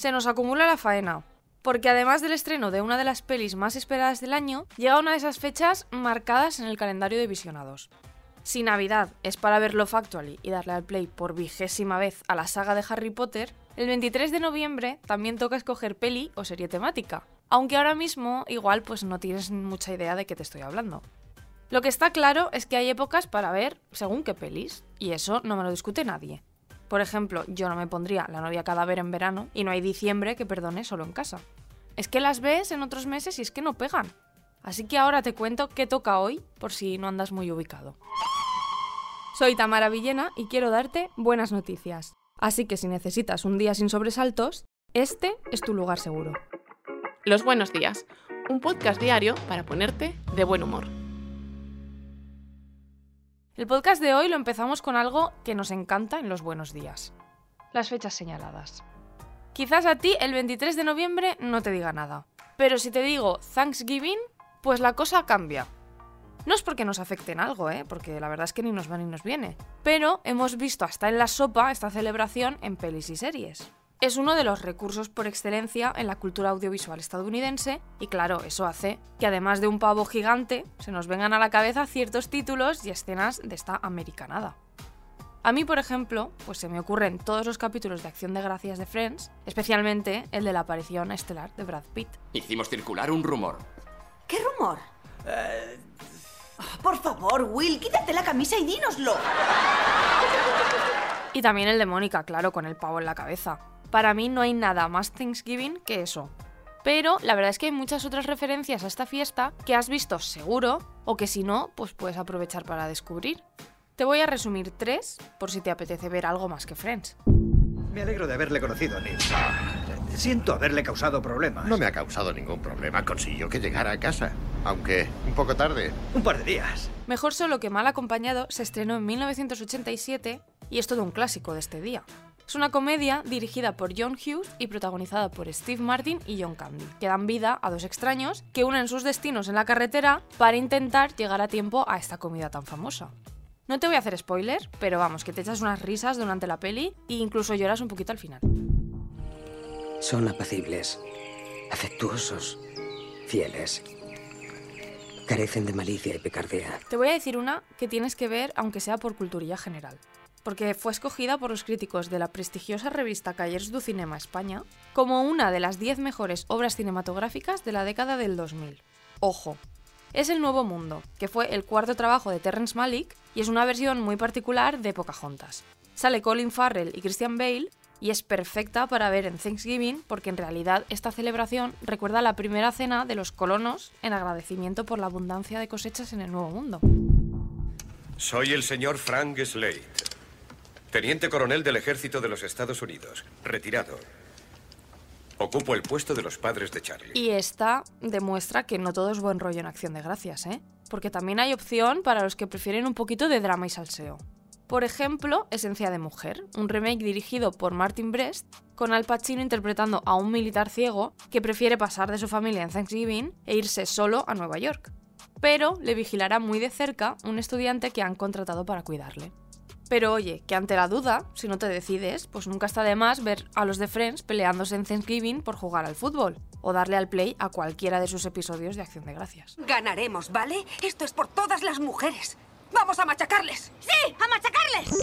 Se nos acumula la faena, porque además del estreno de una de las pelis más esperadas del año, llega una de esas fechas marcadas en el calendario de visionados. Si Navidad es para verlo Factually y darle al play por vigésima vez a la saga de Harry Potter, el 23 de noviembre también toca escoger peli o serie temática, aunque ahora mismo igual pues no tienes mucha idea de qué te estoy hablando. Lo que está claro es que hay épocas para ver según qué pelis, y eso no me lo discute nadie. Por ejemplo, yo no me pondría la novia cadáver en verano y no hay diciembre que perdone solo en casa. Es que las ves en otros meses y es que no pegan. Así que ahora te cuento qué toca hoy por si no andas muy ubicado. Soy Tamara Villena y quiero darte buenas noticias. Así que si necesitas un día sin sobresaltos, este es tu lugar seguro. Los buenos días, un podcast diario para ponerte de buen humor. El podcast de hoy lo empezamos con algo que nos encanta en los buenos días. Las fechas señaladas. Quizás a ti el 23 de noviembre no te diga nada, pero si te digo Thanksgiving, pues la cosa cambia. No es porque nos afecte en algo, ¿eh? porque la verdad es que ni nos va ni nos viene, pero hemos visto hasta en la sopa esta celebración en pelis y series es uno de los recursos por excelencia en la cultura audiovisual estadounidense y claro, eso hace que además de un pavo gigante, se nos vengan a la cabeza ciertos títulos y escenas de esta americanada. A mí, por ejemplo, pues se me ocurren todos los capítulos de Acción de Gracias de Friends, especialmente el de la aparición estelar de Brad Pitt. Hicimos circular un rumor. ¿Qué rumor? Eh, por favor, Will, quítate la camisa y dínoslo. Y también el de Mónica, claro, con el pavo en la cabeza. Para mí no hay nada más Thanksgiving que eso. Pero la verdad es que hay muchas otras referencias a esta fiesta que has visto seguro o que si no, pues puedes aprovechar para descubrir. Te voy a resumir tres por si te apetece ver algo más que Friends. Me alegro de haberle conocido, Neil. Siento haberle causado problemas. No me ha causado ningún problema. Consiguió que llegara a casa. Aunque un poco tarde. Un par de días. Mejor solo que mal acompañado se estrenó en 1987 y es todo un clásico de este día. Es una comedia dirigida por John Hughes y protagonizada por Steve Martin y John Candy, que dan vida a dos extraños que unen sus destinos en la carretera para intentar llegar a tiempo a esta comida tan famosa. No te voy a hacer spoiler, pero vamos, que te echas unas risas durante la peli e incluso lloras un poquito al final. Son apacibles, afectuosos, fieles. Carecen de malicia y picardía. Te voy a decir una que tienes que ver aunque sea por culturilla general porque fue escogida por los críticos de la prestigiosa revista Callers du Cinema España como una de las 10 mejores obras cinematográficas de la década del 2000. Ojo, es El Nuevo Mundo, que fue el cuarto trabajo de Terrence Malick y es una versión muy particular de Pocahontas. Sale Colin Farrell y Christian Bale y es perfecta para ver en Thanksgiving porque en realidad esta celebración recuerda la primera cena de los colonos en agradecimiento por la abundancia de cosechas en el Nuevo Mundo. Soy el señor Frank Slade. Teniente coronel del ejército de los Estados Unidos. Retirado. Ocupo el puesto de los padres de Charlie. Y esta demuestra que no todo es buen rollo en acción de gracias, ¿eh? Porque también hay opción para los que prefieren un poquito de drama y salseo. Por ejemplo, Esencia de Mujer, un remake dirigido por Martin Brest, con Al Pacino interpretando a un militar ciego que prefiere pasar de su familia en Thanksgiving e irse solo a Nueva York. Pero le vigilará muy de cerca un estudiante que han contratado para cuidarle. Pero oye, que ante la duda, si no te decides, pues nunca está de más ver a los de Friends peleándose en Thanksgiving por jugar al fútbol o darle al play a cualquiera de sus episodios de Acción de Gracias. Ganaremos, ¿vale? Esto es por todas las mujeres. ¡Vamos a machacarles! ¡Sí! ¡A machacarles!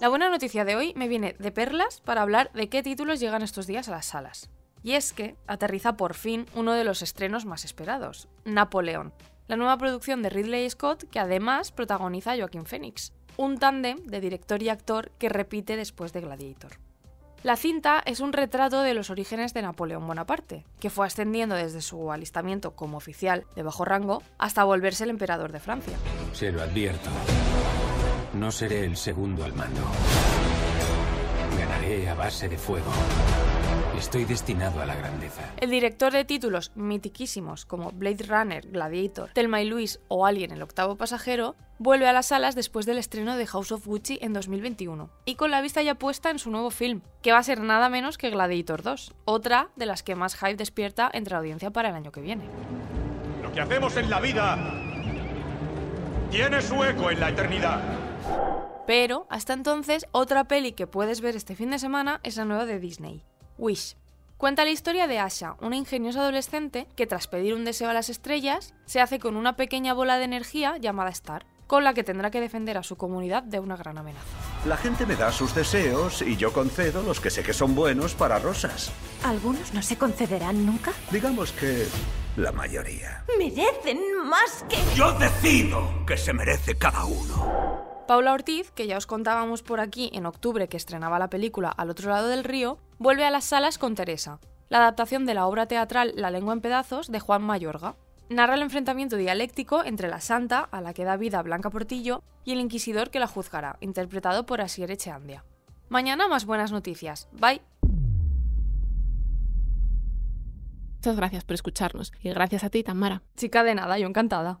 La buena noticia de hoy me viene de perlas para hablar de qué títulos llegan estos días a las salas. Y es que aterriza por fin uno de los estrenos más esperados, Napoleón, la nueva producción de Ridley Scott que además protagoniza a Joaquin Phoenix, un tándem de director y actor que repite después de Gladiator. La cinta es un retrato de los orígenes de Napoleón Bonaparte, que fue ascendiendo desde su alistamiento como oficial de bajo rango hasta volverse el emperador de Francia. Se lo advierto. No seré el segundo al mando. Ganaré a base de fuego. Estoy destinado a la grandeza. El director de títulos mitiquísimos como Blade Runner, Gladiator, Telma y Luis o Alien el octavo pasajero vuelve a las salas después del estreno de House of Gucci en 2021 y con la vista ya puesta en su nuevo film, que va a ser nada menos que Gladiator 2, otra de las que más hype despierta entre la audiencia para el año que viene. Lo que hacemos en la vida tiene su eco en la eternidad. Pero hasta entonces, otra peli que puedes ver este fin de semana es la nueva de Disney, Wish. Cuenta la historia de Asha, una ingeniosa adolescente que tras pedir un deseo a las estrellas, se hace con una pequeña bola de energía llamada Star, con la que tendrá que defender a su comunidad de una gran amenaza. La gente me da sus deseos y yo concedo los que sé que son buenos para rosas. ¿Algunos no se concederán nunca? Digamos que la mayoría. Merecen más que... Yo decido que se merece cada uno. Paula Ortiz, que ya os contábamos por aquí en octubre que estrenaba la película Al otro lado del río, vuelve a las salas con Teresa, la adaptación de la obra teatral La lengua en pedazos de Juan Mayorga. Narra el enfrentamiento dialéctico entre la santa, a la que da vida Blanca Portillo, y el inquisidor que la juzgará, interpretado por Asier Echeandia. Mañana más buenas noticias. Bye. Muchas gracias por escucharnos y gracias a ti, Tamara. Chica de nada, yo encantada.